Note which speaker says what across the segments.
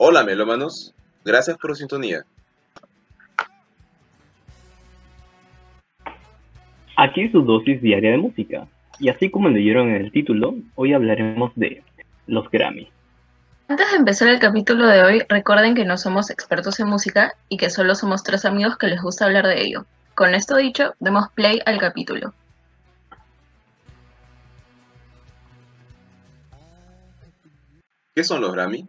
Speaker 1: Hola melómanos, gracias por su sintonía.
Speaker 2: Aquí su dosis diaria de música. Y así como leyeron en el título, hoy hablaremos de los Grammy.
Speaker 3: Antes de empezar el capítulo de hoy, recuerden que no somos expertos en música y que solo somos tres amigos que les gusta hablar de ello. Con esto dicho, demos play al capítulo.
Speaker 1: ¿Qué son los Grammy?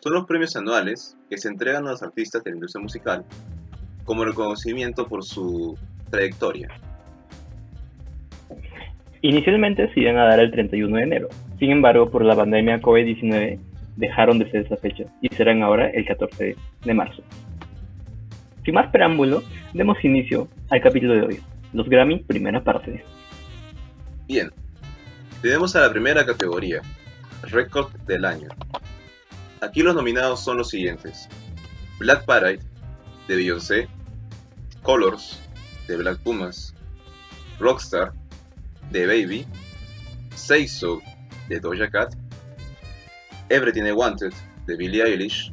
Speaker 1: Son los premios anuales que se entregan a los artistas de la industria musical como reconocimiento por su trayectoria.
Speaker 2: Inicialmente se iban a dar el 31 de enero, sin embargo por la pandemia COVID-19 dejaron de ser esa fecha y serán ahora el 14 de marzo. Sin más preámbulo, demos inicio al capítulo de hoy, los Grammy primera parte.
Speaker 1: Bien, tenemos a la primera categoría, Récord del año. Aquí los nominados son los siguientes. Black Parade, de Beyoncé, Colors, de Black Pumas, Rockstar, de Baby, Say So, de Doja Cat, Everything I Wanted, de Billie Eilish,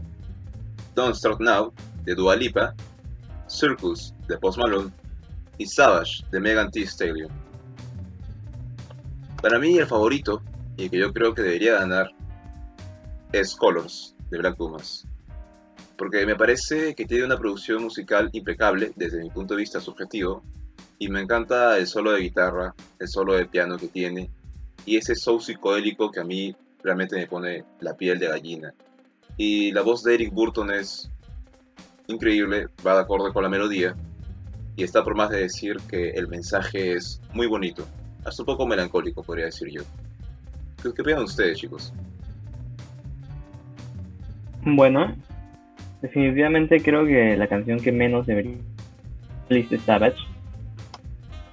Speaker 1: Don't Start Now, de Dua Lipa, Circus, de Post Malone, y Savage, de Megan Thee Stallion. Para mí el favorito, y el que yo creo que debería ganar, es Colors, de Black Pumas. Porque me parece que tiene una producción musical impecable desde mi punto de vista subjetivo, y me encanta el solo de guitarra, el solo de piano que tiene, y ese soul psicodélico que a mí realmente me pone la piel de gallina. Y la voz de Eric Burton es increíble, va de acuerdo con la melodía, y está por más de decir que el mensaje es muy bonito, hasta un poco melancólico podría decir yo. ¿Qué, opinan ustedes, chicos?
Speaker 2: Bueno, definitivamente creo que la canción que menos debería es Savage.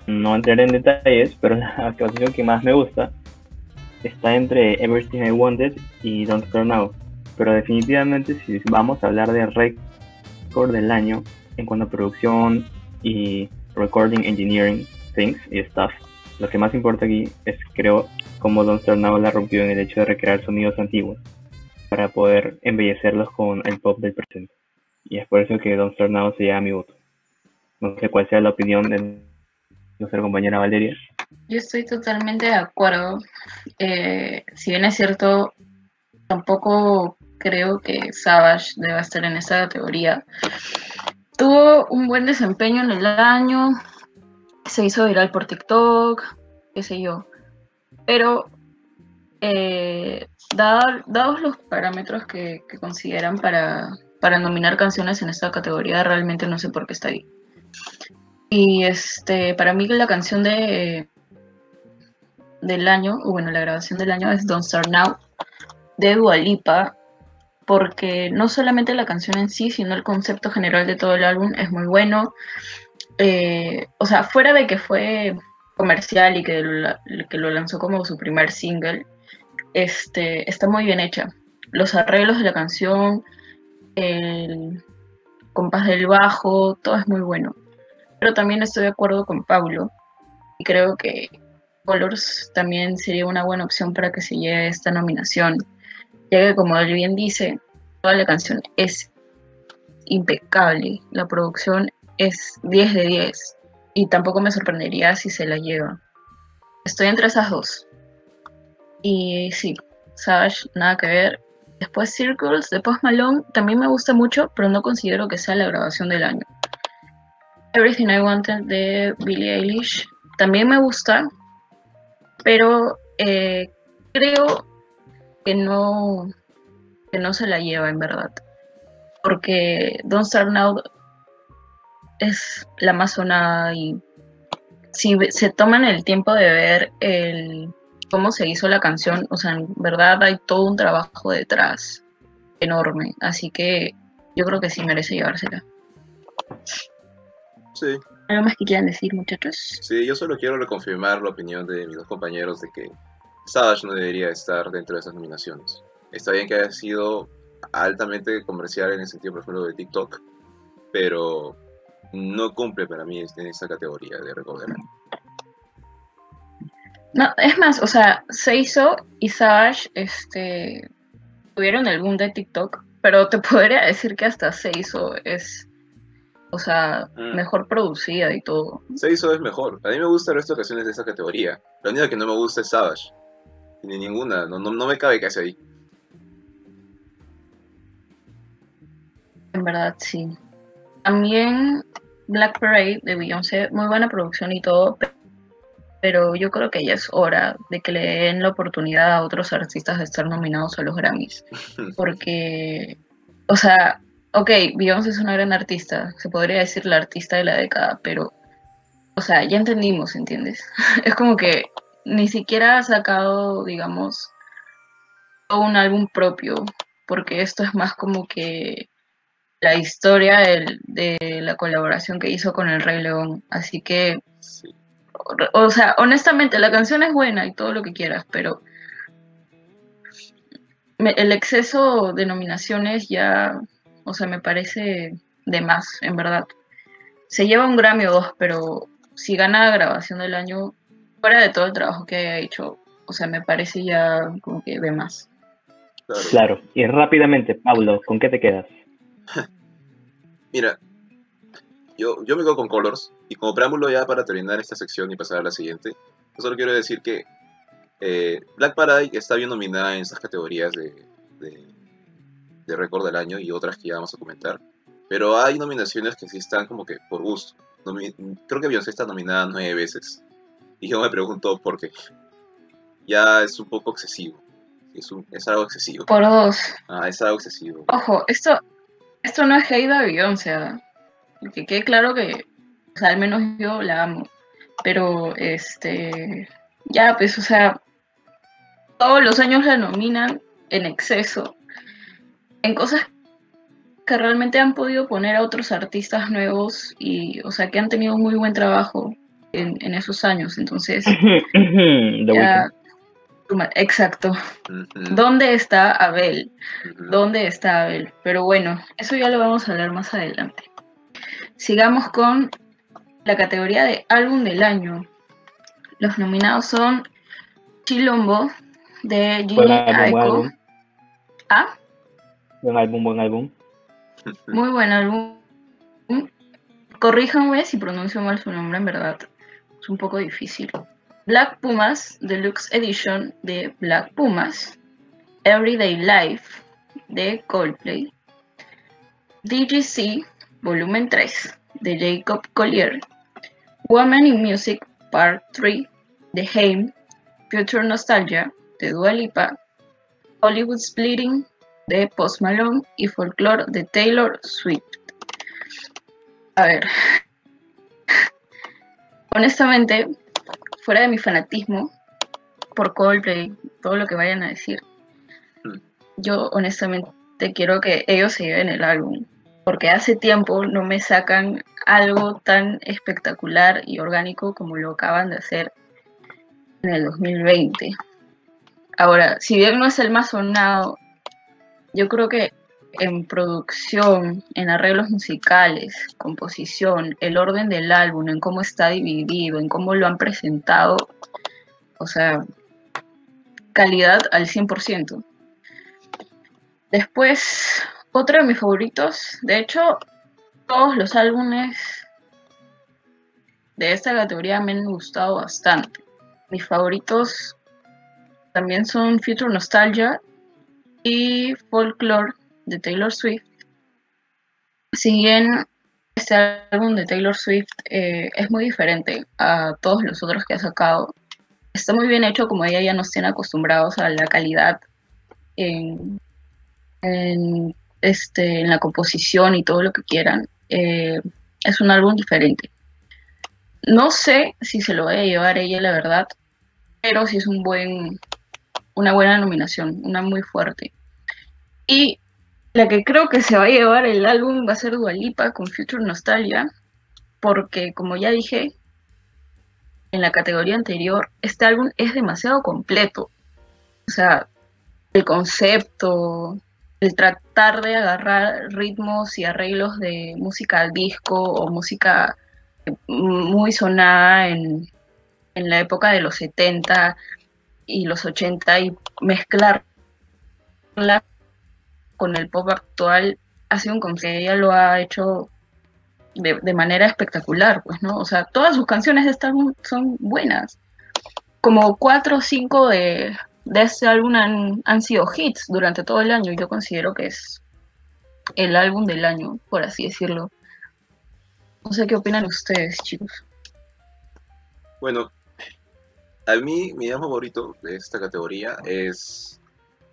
Speaker 2: No entraré en detalles, pero la canción que más me gusta está entre Everything I Wanted y Don't Start Now. Pero definitivamente si vamos a hablar de récord del año en cuanto a producción y recording engineering things y stuff, lo que más importa aquí es creo cómo Don't Start Now la rompió en el hecho de recrear sonidos antiguos para poder embellecerlos con el pop del presente. Y es por eso que Don't Start se lleva mi voto. No sé cuál sea la opinión de nuestra compañera Valeria.
Speaker 3: Yo estoy totalmente de acuerdo. Eh, si bien es cierto, tampoco creo que Savage deba estar en esa categoría. Tuvo un buen desempeño en el año, se hizo viral por TikTok, qué sé yo. Pero, eh, dados los parámetros que, que consideran para, para nominar canciones en esta categoría, realmente no sé por qué está ahí. Y este, para mí la canción de del año, o bueno, la grabación del año es Don't Start Now de Dua Lipa, porque no solamente la canción en sí, sino el concepto general de todo el álbum es muy bueno. Eh, o sea, fuera de que fue comercial y que lo, que lo lanzó como su primer single, este, está muy bien hecha. Los arreglos de la canción, el compás del bajo, todo es muy bueno. Pero también estoy de acuerdo con Paulo y creo que Colors también sería una buena opción para que se lleve esta nominación, ya que como él bien dice, toda la canción es impecable, la producción es 10 de 10 y tampoco me sorprendería si se la lleva. Estoy entre esas dos. Y sí, Savage, nada que ver. Después Circles de Post Malone también me gusta mucho, pero no considero que sea la grabación del año. Everything I Wanted de Billie Eilish también me gusta, pero eh, creo que no, que no se la lleva en verdad. Porque Don't Start Now es la más sonada y si se toman el tiempo de ver el, cómo se hizo la canción, o sea, en verdad hay todo un trabajo detrás enorme. Así que yo creo que sí merece llevársela.
Speaker 1: Sí,
Speaker 3: ¿Algo más que quieran decir, muchachos?
Speaker 1: sí, yo solo quiero reconfirmar la opinión de mis dos compañeros de que Savage no debería estar dentro de esas nominaciones. Está bien que haya sido altamente comercial en el sentido, por ejemplo, de TikTok, pero no cumple para mí en esa categoría de recordar.
Speaker 3: No, es más, o sea, se hizo y Savage este, tuvieron el boom de TikTok pero te podría decir que hasta Seiso es, o sea,
Speaker 1: Mm.
Speaker 3: mejor producida y todo.
Speaker 1: Se hizo es mejor. A mí me gustan las canciones de esa categoría. La única que no me gusta es Savage. Ni ninguna, no, no, no me cabe casi ahí.
Speaker 3: En verdad, sí. También Black Parade de Beyoncé, muy buena producción y todo, pero yo creo que ya es hora de que le den la oportunidad a otros artistas de estar nominados a los Grammys. Porque, o sea, ok, Beyoncé es una gran artista, se podría decir la artista de la década, pero, o sea, ya entendimos, ¿entiendes? Es como que ni siquiera ha sacado, digamos, un álbum propio, porque esto es más como que la historia de la colaboración que hizo con el Rey León. Así que,
Speaker 1: Sí.
Speaker 3: O, sea, honestamente, la canción es buena y todo lo que quieras, pero me- el exceso de nominaciones ya, o sea, me parece de más, en verdad. Se lleva un Grammy o dos, pero si gana grabación del año, fuera de todo el trabajo que haya hecho, o sea, me parece ya como que de más.
Speaker 1: Claro.
Speaker 2: Claro. Y rápidamente, Pablo, ¿con qué te quedas?
Speaker 1: Mira, yo, yo me quedo con Colors. Y como preámbulo ya para terminar esta sección y pasar a la siguiente, yo solo quiero decir que eh, Black Parade está bien nominada en esas categorías de, de, de récord del año y otras que ya vamos a comentar. Pero hay nominaciones que sí están como que por gusto. Nomi- creo que Beyoncé está nominada nueve veces. Y yo me pregunto por qué. Ya es un poco excesivo. Es, un- es algo excesivo.
Speaker 3: Por dos.
Speaker 1: Ah, es algo excesivo.
Speaker 3: Ojo, esto, esto no es hate a Beyoncé, ¿ah? Que quede claro que, o sea, al menos yo la amo, pero este, ya, pues, o sea, todos los años la nominan en exceso, en cosas que realmente han podido poner a otros artistas nuevos y, o sea, que han tenido muy buen trabajo en, en esos años, entonces, ya, exacto. ¿Dónde está Abel? dónde está Abel. Pero bueno, eso ya lo vamos a hablar más adelante. Sigamos con la categoría de álbum del año. Los nominados son Chilombo de
Speaker 2: buen
Speaker 3: Aiko.
Speaker 2: álbum.
Speaker 3: Ah,
Speaker 2: Buen álbum, buen álbum.
Speaker 3: muy buen álbum. Corríjanme si pronuncio mal su nombre, en verdad. Es un poco difícil. Black Pumas Deluxe Edition de Black Pumas. Everyday Life de Coldplay. DGC Volumen 3 de Jacob Collier. Woman in Music Part 3 de Haim. Future Nostalgia de Dua Lipa. Hollywood Splitting de Post Malone y Folklore de Taylor Swift. A ver. Honestamente, fuera de mi fanatismo por Coldplay, todo lo que vayan a decir,
Speaker 1: Mm.
Speaker 3: yo honestamente quiero que ellos se lleven el álbum. Porque hace tiempo no me sacan algo tan espectacular y orgánico como lo acaban de hacer en el 2020. Ahora, si bien no es el más sonado, yo creo que en producción, en arreglos musicales, composición, el orden del álbum, en cómo está dividido, en cómo lo han presentado, o sea, calidad al 100%. Después, otro de mis favoritos, de hecho, todos los álbumes de esta categoría me han gustado bastante. Mis favoritos también son Future Nostalgia y Folklore de Taylor Swift. Si bien este álbum de Taylor Swift eh, es muy diferente a todos los otros que ha sacado, está muy bien hecho como ella ya nos tiene acostumbrados a la calidad en, en, este, en la composición y todo lo que quieran. Eh, es un álbum diferente. No sé si se lo vaya a llevar ella, la verdad, pero sí es un buen, una buena nominación, una muy fuerte. Y la que creo que se va a llevar el álbum va a ser Dua Lipa con Future Nostalgia, porque como ya dije en la categoría anterior, este álbum es demasiado completo. O sea, el concepto, el tratar de agarrar ritmos y arreglos de música disco o música muy sonada en, en la época de los 70 y los 80 y mezclarla con el pop actual ha sido con que ella lo ha hecho de, de manera espectacular, pues, ¿no? O sea, todas sus canciones de este son buenas. Como cuatro o cinco de, de este álbum han, han sido hits durante todo el año yo considero que es el álbum del año, por así decirlo. No sé qué opinan ustedes, chicos.
Speaker 1: Bueno, a mí mi álbum favorito de esta categoría es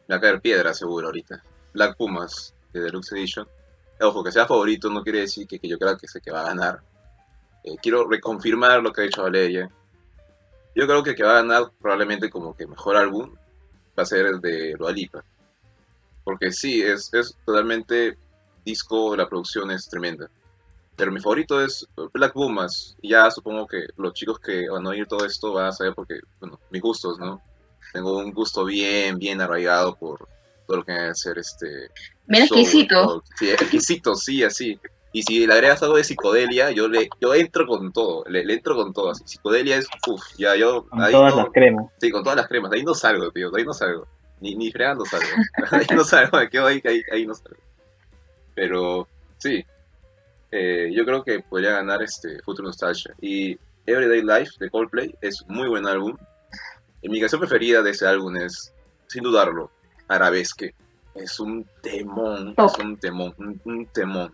Speaker 1: La Caer Piedra, seguro, ahorita. Black Pumas, de Deluxe Edition. Ojo, que sea favorito no quiere decir que, que yo creo que sé que va a ganar. Eh, quiero reconfirmar lo que ha dicho Valeria. Yo creo que el que va a ganar probablemente como que mejor álbum va a ser el de Dua Lipa. Porque sí, es, es totalmente disco, la producción es tremenda. Pero mi favorito es Black Pumas. Y ya supongo que los chicos que van a oír todo esto van a saber porque, bueno, mis gustos, ¿no? Tengo un gusto bien, bien arraigado por todo lo que va a ser este... Soul,
Speaker 3: exquisito.
Speaker 1: Sí, exquisito, sí, así. Y si le agregas algo de psicodelia, yo le yo entro con todo, le, le entro con todo. Así. Psicodelia es, uff, ya yo...
Speaker 2: Con
Speaker 1: ahí
Speaker 2: todas
Speaker 1: no-
Speaker 2: las cremas.
Speaker 1: Sí, con todas las cremas. De ahí no salgo, tío. De ahí no salgo. Ni, ni fregando salgo. Ahí no salgo. Me quedo ahí, ahí, ahí no salgo. Pero, sí. Eh, yo creo que podría ganar este Future Nostalgia. Y Everyday Life de Coldplay es muy buen álbum. Y mi canción preferida de ese álbum es, sin dudarlo, Arabesque. Es un temón.
Speaker 3: Oh.
Speaker 1: Es un temón. Un, un temón.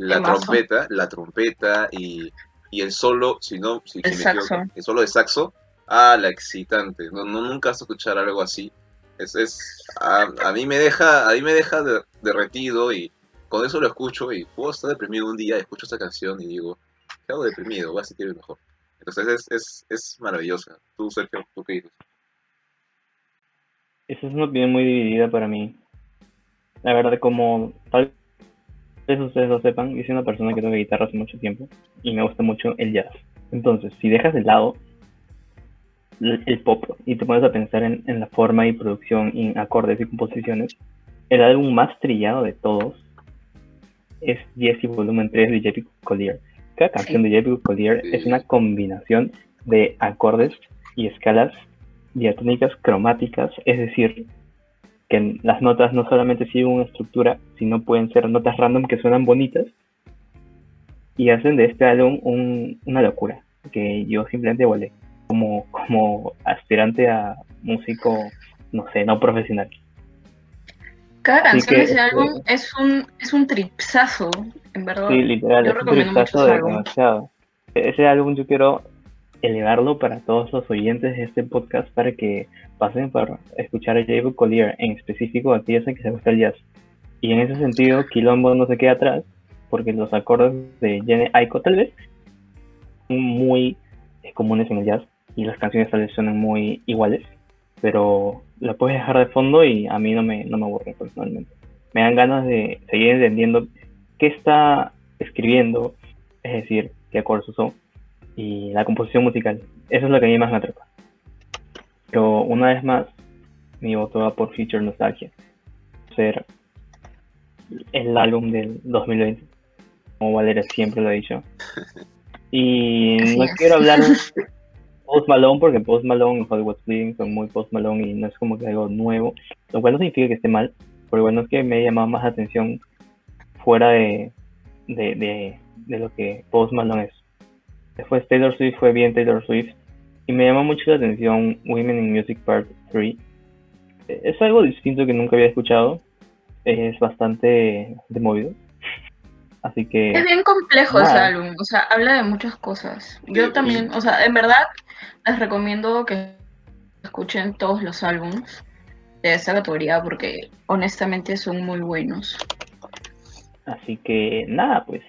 Speaker 1: La trompeta, la trompeta y, y el solo, si no, si,
Speaker 3: El
Speaker 1: si me equivoco, el solo de saxo, ah, la excitante. No, no nunca vas a escuchar algo así. Es, es a, a mí me deja, a mí me deja de- derretido y con eso lo escucho y puedo estar deprimido un día, escucho esta canción y digo, ¿qué hago deprimido? Voy a sentirme mejor. Entonces es, es, es maravillosa. Tú, Sergio, ¿tú qué dices?
Speaker 2: Esa es una opinión muy dividida para mí. La verdad, como tal vez ustedes lo sepan, yo soy una persona que toca guitarra hace mucho tiempo y me gusta mucho el jazz. Entonces, si dejas de lado el pop y te pones a pensar en, en la forma y producción y en acordes y composiciones, el álbum más trillado de todos es Jesse Volumen 3 de J.P. Collier. Cada canción de J.P. Collier es una combinación de acordes y escalas diatónicas cromáticas, es decir, que las notas no solamente siguen una estructura, sino pueden ser notas random que suenan bonitas y hacen de este álbum un- una locura, que yo simplemente volé como, como aspirante a músico, no sé, no profesional.
Speaker 3: Cada canción
Speaker 2: que,
Speaker 3: de ese
Speaker 2: este-
Speaker 3: álbum es un, es un tripsazo, en verdad.
Speaker 2: Sí, literal,
Speaker 3: Yo
Speaker 2: es un de
Speaker 3: álbum.
Speaker 2: demasiado. Ese álbum yo quiero elevarlo para todos los oyentes de este podcast para que pasen para escuchar a J.B. Collier, en específico a aquellos a que se gusta el jazz. Y en ese sentido, Quilombo no se queda atrás, porque los acordes de Jenny Aiko tal vez son muy eh, comunes en el jazz y las canciones tal vez suenan muy iguales, pero la puedes dejar de fondo y a mí no me, no me aburre personalmente. Me dan ganas de seguir entendiendo qué está escribiendo, es decir, qué acordes usó y la composición musical. Eso es lo que a mí más me atrapa. Pero una vez más, mi voto va por Future Nostalgia. Ser el álbum del 2020, como Valeria siempre lo ha dicho. Y no
Speaker 3: es.
Speaker 2: quiero hablar de Post Malone porque Post Malone y Hollywood Bleeding son muy Post Malone y no es como que algo nuevo, lo cual no significa que esté mal, pero bueno, es que me ha llamado más atención fuera de, de, de, de lo que Post Malone es. Después Taylor Swift fue bien Taylor Swift y me llamó mucho la atención Women in Music Part 3. Eh, Es algo distinto que nunca había escuchado, es bastante, bastante movido. Así que
Speaker 3: Es bien complejo ese
Speaker 2: Nada.
Speaker 3: álbum, o sea, habla de muchas cosas. Yo también, o sea, en verdad les recomiendo que escuchen todos los álbums de esta categoría porque honestamente son muy buenos.
Speaker 2: Así que nada, pues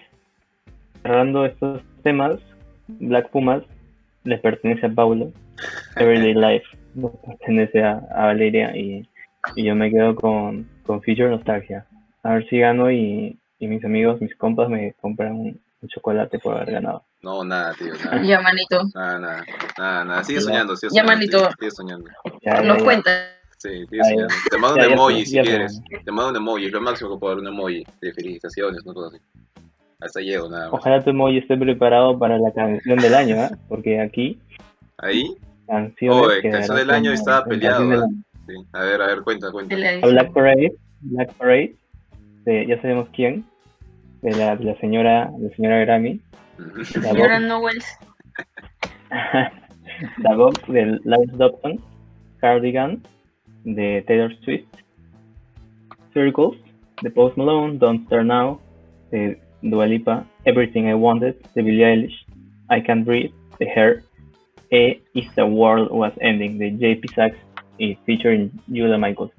Speaker 2: cerrando estos temas, Black Pumas le pertenece a Paulo, Everyday Life le pertenece a, a Valeria y, y yo me quedo con, con Future Nostalgia. A ver si gano y, y mis amigos, mis compas me compran un, un chocolate por haber ganado.
Speaker 1: No, nada, tío, nada.
Speaker 3: Ya, manito,
Speaker 1: Nada, nada, nada, nada. Sigue
Speaker 2: Ya.
Speaker 1: soñando, sigue
Speaker 3: Ya,
Speaker 1: soñando.
Speaker 3: manito.
Speaker 1: Sigue, sigue soñando.
Speaker 2: Ya, ya,
Speaker 3: nos
Speaker 2: ya.
Speaker 3: cuenta.
Speaker 1: Sí, sigue
Speaker 2: Ya, ya.
Speaker 1: soñando. Te mando
Speaker 2: Ya,
Speaker 1: un
Speaker 2: ya,
Speaker 1: emoji
Speaker 2: ya,
Speaker 1: si
Speaker 2: ya,
Speaker 1: quieres. Te mando un emoji, es lo máximo que puedo dar un emoji de felicitaciones, no cosas así. Hasta llego, nada más.
Speaker 2: Ojalá tu emoji esté preparado para la canción del año, ¿ah? porque aquí
Speaker 1: Ahí,
Speaker 2: canciones
Speaker 1: Oye,
Speaker 2: que
Speaker 1: canción del año estaba peleado,
Speaker 2: año.
Speaker 1: sí. A ver, a ver, cuenta, cuenta.
Speaker 2: A Black Parade, Black Parade de ya sabemos quién, de la, de la señora, de la señora Grammy, la
Speaker 3: Señora Knowles.
Speaker 2: la voz de Lance Dobson, Cardigan, de Taylor Swift, Circles, de Post Malone, Don't Start Now, de Dua Lipa, Everything I Wanted, de Billie Eilish, I Can't Breathe, de Her, e If the World Was Ending, de JP Sachs y featuring Julia Michaels.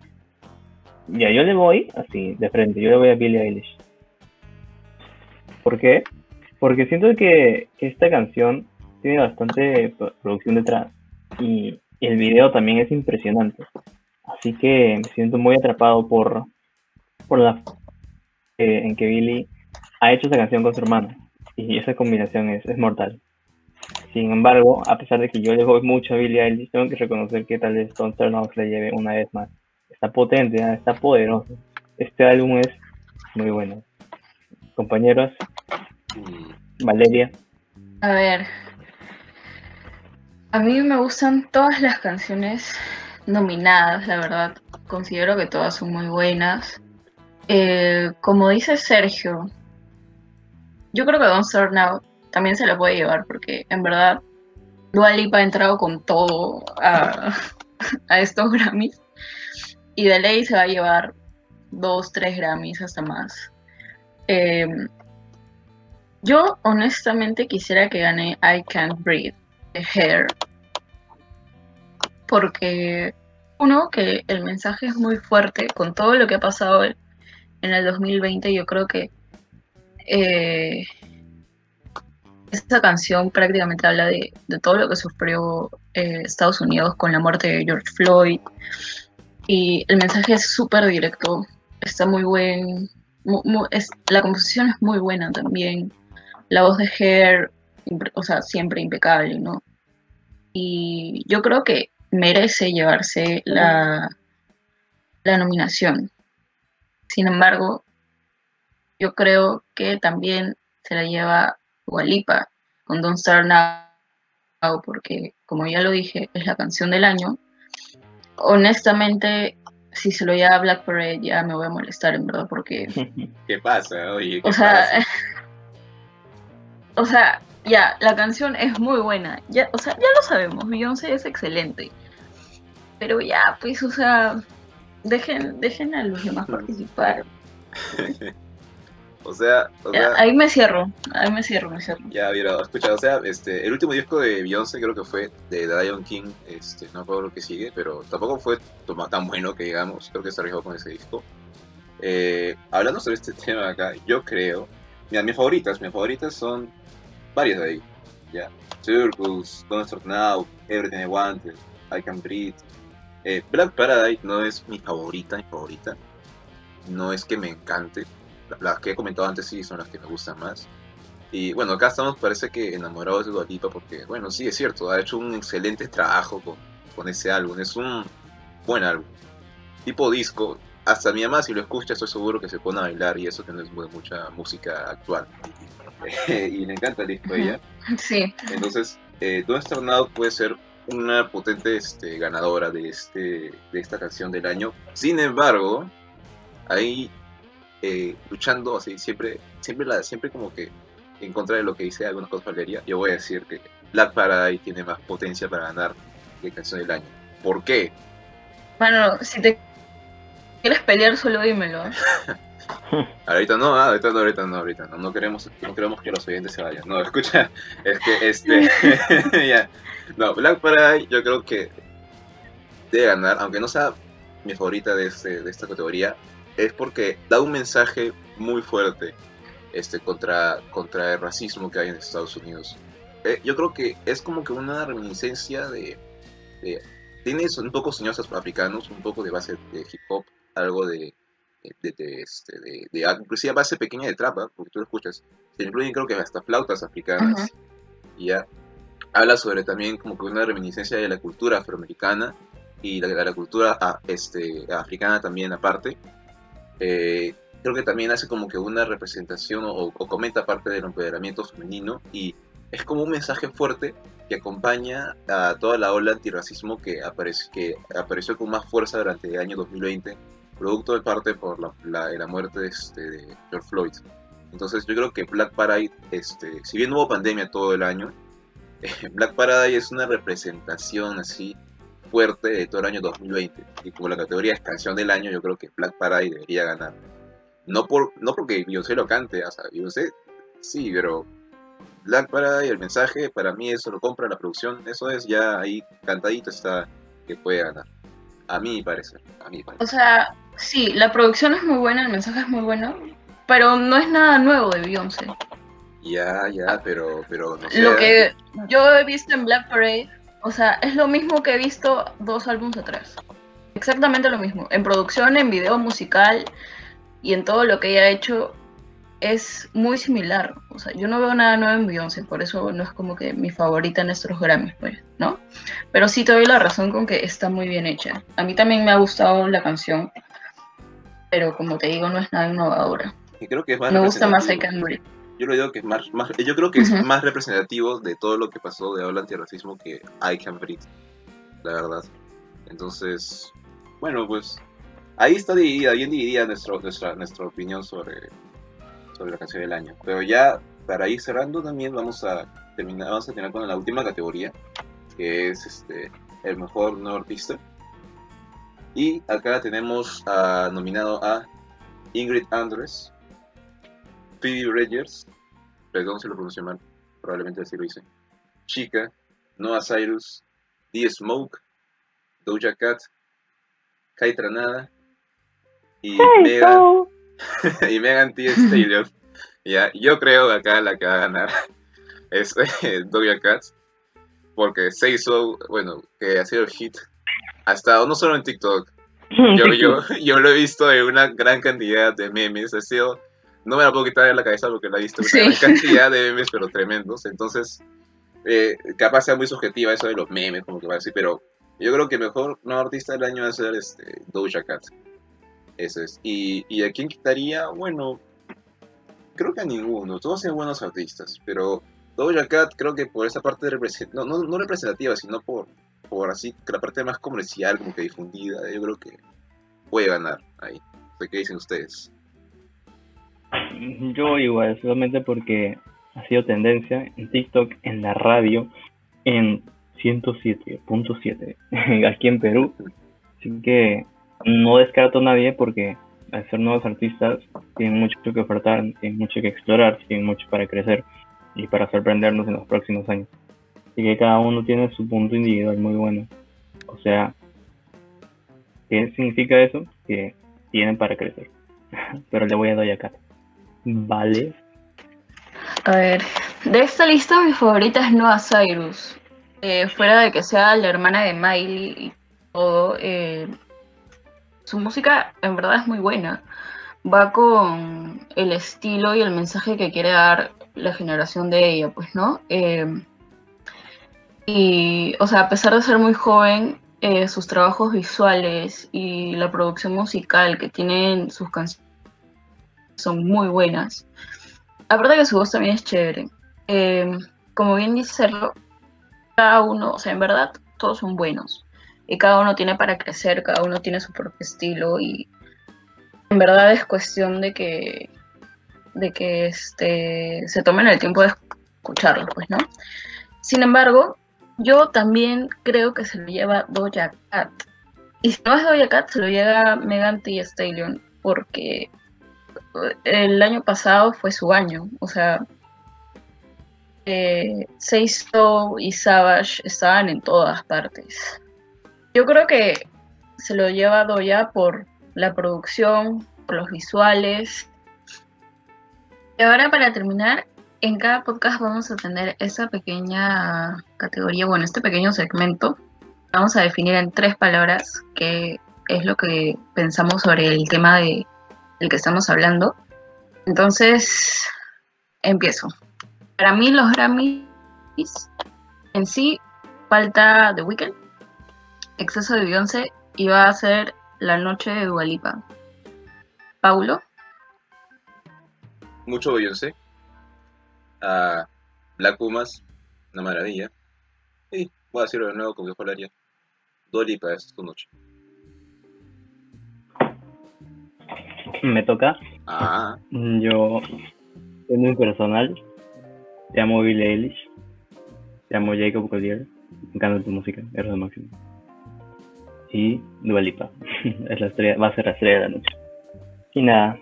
Speaker 2: Ya, yo le voy así, de frente, yo le voy a Billie Eilish. ¿Por qué? Porque siento que, esta canción tiene bastante pro- producción detrás y, y el video también es impresionante. Así que me siento muy atrapado por, por la eh, en que Billy ha hecho esa canción con su hermano y esa combinación es, es mortal. Sin embargo, a pesar de que yo le voy mucho a Billie Eilish, tengo que reconocer que tal vez Don't Turn Now se la lleve una vez más. Está potente, ¿ah? está poderoso. Este álbum es muy bueno. Compañeros,
Speaker 1: Mm,
Speaker 2: Valeria,
Speaker 3: A ver. A mí me gustan todas las canciones nominadas, la verdad. Considero que todas son muy buenas. Eh, como dice Sergio, yo creo que Don't Start Now también se la puede llevar porque en verdad Dua Lipa ha entrado con todo a, a estos Grammys y de ley se va a llevar dos, tres Grammys hasta más. Eh, yo honestamente quisiera que gane I Can't Breathe de Hair. Porque, uno, que el mensaje es muy fuerte con todo lo que ha pasado en el 2020. Yo creo que eh, esta canción prácticamente habla de, todo lo que sufrió eh, Estados Unidos con la muerte de George Floyd. Y el mensaje es súper directo. Está muy buen. es, la composición es muy buena también la voz de impre- o sea, siempre impecable, ¿no? Y yo creo que merece llevarse la, la nominación. Sin embargo, yo creo que también se la lleva Dua Lipa con Don't Start Now, porque como ya lo dije, es la canción del año. Honestamente, si se lo lleva Black Parade ya me voy a molestar, en verdad, porque
Speaker 1: ¿Qué pasa? Oye, ¿qué
Speaker 3: o sea,
Speaker 1: pasa?
Speaker 3: o sea, ya, la canción es muy buena. Ya, o sea, ya lo sabemos, Beyoncé es excelente. Pero ya, pues, o sea, dejen, dejen a los demás participar.
Speaker 1: O sea, o
Speaker 3: Ya,
Speaker 1: sea,
Speaker 3: ahí me cierro, ahí me cierro, me cierro.
Speaker 1: ya, mira, escucha, o sea, este, el último disco de Beyoncé creo que fue de The Lion King, este, no recuerdo lo que sigue, pero tampoco fue tan bueno que digamos, creo que se arriesgó con ese disco. Eh, hablando sobre este tema acá, yo creo, mira, mis favoritas, mis favoritas son varias de ahí, ya, Circles, Don't Start Now, Everything I Wanted, I Can Breathe. Eh, Black Paradise no es mi favorita, mi favorita, no es que me encante, las que he comentado antes sí son las que me gustan más. Y bueno, acá estamos, parece que enamorados de Dua Lipa porque, bueno, sí, es cierto, ha hecho un excelente trabajo con, con ese álbum. Es un buen álbum. Tipo disco. Hasta mi mamá, si lo escucha, estoy seguro que se pone a bailar y eso que no es mucha música actual. y le encanta el disco a ella.
Speaker 3: Sí,
Speaker 1: Entonces, eh, Don't Start Now puede ser una potente este, ganadora de, este, de esta canción del año. Sin embargo, ahí eh, luchando así, siempre, siempre, la, siempre como que en contra de lo que dice algunas cosas Valeria, yo voy a decir que Black Paradise tiene más potencia para ganar que canción del año. ¿Por qué?
Speaker 3: bueno, si te quieres pelear, solo dímelo.
Speaker 1: Ahorita no, ah, ahorita no, ahorita no, ahorita no, no queremos, no queremos que los oyentes se vayan. No, escucha, es que este, ya, no, Black Paradise yo creo que debe ganar, aunque no sea mi favorita de, este, de esta categoría, es porque da un mensaje muy fuerte este, contra, contra el racismo que hay en Estados Unidos. Eh, yo creo que es como que una reminiscencia de, de- tiene un poco sonidos africanos, un poco de base de hip hop, algo de de, de, este, de, de- inclusive a base pequeña de trapa, porque tú lo escuchas, se incluyen creo que hasta flautas africanas, y ya. Habla sobre también como que una reminiscencia de la cultura afroamericana y la, de la cultura ah, este, africana también aparte. Eh, creo que también hace como que una representación o, o comenta parte del empoderamiento femenino y es como un mensaje fuerte que acompaña a toda la ola antirracismo que, aparece, que apareció con más fuerza durante el año 2020 producto de parte por la, la, la muerte este, de George Floyd. Entonces yo creo que Black Parade, este, si bien hubo pandemia todo el año, Black Parade es una representación así fuerte de todo el año 2020. Y como la categoría es canción del año, yo creo que Black Parade debería ganar. No, por, no porque Beyoncé lo cante, o sea, Beyoncé sí, pero Black Parade, el mensaje, para mí eso lo compra la producción, eso es ya ahí cantadito está que puede ganar. A mí parece, a mí parece.
Speaker 3: O sea, sí, la producción es muy buena, el mensaje es muy bueno, pero no es nada nuevo de Beyoncé.
Speaker 1: Ya, ya, pero, pero no sé.
Speaker 3: Lo que yo he visto en Black Parade, o sea, es lo mismo que he visto dos álbumes atrás. Exactamente lo mismo. En producción, en video musical y en todo lo que ella ha hecho es muy similar. O sea, yo no veo nada nuevo en Beyoncé, por eso no es como que mi favorita en estos Grammys, pues, ¿no? Pero sí te doy la razón con que está muy bien hecha. A mí también me ha gustado la canción, pero como te digo, no es nada innovadora.
Speaker 1: Y creo que es más
Speaker 3: Me gusta más I. Can Breathe.
Speaker 1: Yo lo digo que es más, más yo creo que es
Speaker 3: Ujú.
Speaker 1: más representativo de todo lo que pasó de habla antirracismo que I Can Breathe, la verdad. Entonces, bueno, pues ahí está dividida, bien dividida nuestro, nuestra, nuestra opinión sobre, sobre la canción del año. Pero ya para ir cerrando también vamos a terminar, vamos a terminar con la última categoría, que es este el mejor nuevo artista. Y acá tenemos nominado a Ingrid Andress, Phoebe Bridgers, perdón si lo pronuncio mal, probablemente así lo hice, Chica, Noah Cyrus, D. Smoke, Doja Cat, Kai Tranada y Megan, y Megan Thee Stallion. Ya, yo creo que acá la que va a ganar es eh, Doja Cat, porque Say So, bueno, que ha sido el hit, ha estado no solo en TikTok, yo, yo, yo lo he visto en una gran cantidad de memes. Ha sido, no me la puedo quitar de la cabeza porque la he visto una
Speaker 3: Sí.
Speaker 1: gran cantidad de memes, pero tremendos. Entonces, eh, capaz sea muy subjetiva eso de los memes, como que va a decir, pero yo creo que mejor no artista del año va a ser este, Doja Cat. Ese es. Y, y a quién quitaría, bueno, creo que a ninguno. Todos son buenos artistas, pero Doja Cat creo que por esa parte represent- no, no, no representativa, sino por, por así, la parte más comercial, como que difundida, yo creo que puede ganar ahí. ¿Qué dicen ustedes?
Speaker 2: Yo igual, solamente porque ha sido tendencia en TikTok, en la radio, en 107.7 aquí en Perú. Así que no descarto a nadie porque al ser nuevos artistas tienen mucho que ofertar, tienen mucho que explorar, tienen mucho para crecer y para sorprendernos en los próximos años. Así que cada uno tiene su punto individual muy bueno. O sea, ¿qué significa eso? Que tienen para crecer. Pero le voy a dar acá. Vale.
Speaker 3: A ver, de esta lista mi favorita es Noah Cyrus. Eh, fuera de que sea la hermana de Miley y todo, eh, su música en verdad es muy buena. Va con el estilo y el mensaje que quiere dar la generación de ella, pues, ¿no? Eh, y, o sea, a pesar de ser muy joven, sus trabajos visuales y la producción musical que tienen sus canciones son muy buenas. Aparte que su voz también es chévere. Eh, como bien dice Sergio, cada uno, o sea, en verdad, todos son buenos. Y cada uno tiene para crecer, cada uno tiene su propio estilo y en verdad es cuestión de que, de que este, se tomen el tiempo de escucharlo, pues, ¿no? Sin embargo, yo también creo que se lo lleva Doja Cat. Y si no es Doja Cat, se lo lleva Megan Thee Stallion, porque el año pasado fue su año. O sea, eh, y Savage estaban en todas partes. Yo creo que se lo lleva Doya por la producción, por los visuales. Y ahora para terminar, en cada podcast vamos a tener esa pequeña categoría, bueno, este pequeño segmento. Vamos a definir en tres palabras qué es lo que pensamos sobre el tema de, del que estamos hablando. Entonces, empiezo. Para mí los Grammys en sí falta The Weeknd, exceso de Beyoncé y va a ser la noche de Dualipa. Paulo,
Speaker 1: Mucho Beyoncé. A Black Pumas, una maravilla. Y voy a decirlo de nuevo como que haría. Dolipa es tu noche.
Speaker 2: Me toca.
Speaker 1: Ah,
Speaker 2: Yo, en muy personal, te amo Billie Eilish. Te amo Jacob Collier. Me encanta tu música, eres lo máximo. Y Dua Lipa. es la estrella, va a ser la estrella de la noche. Y nada,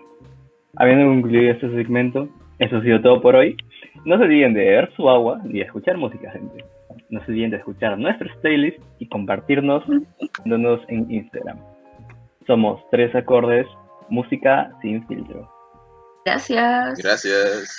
Speaker 2: habiendo concluido este segmento, eso ha sido todo por hoy. No se olviden de beber su agua y de escuchar música, gente. No se olviden de escuchar nuestros playlists y compartirnos dándonos en Instagram. Somos tres acordes, música sin filtro.
Speaker 3: Gracias.
Speaker 1: gracias.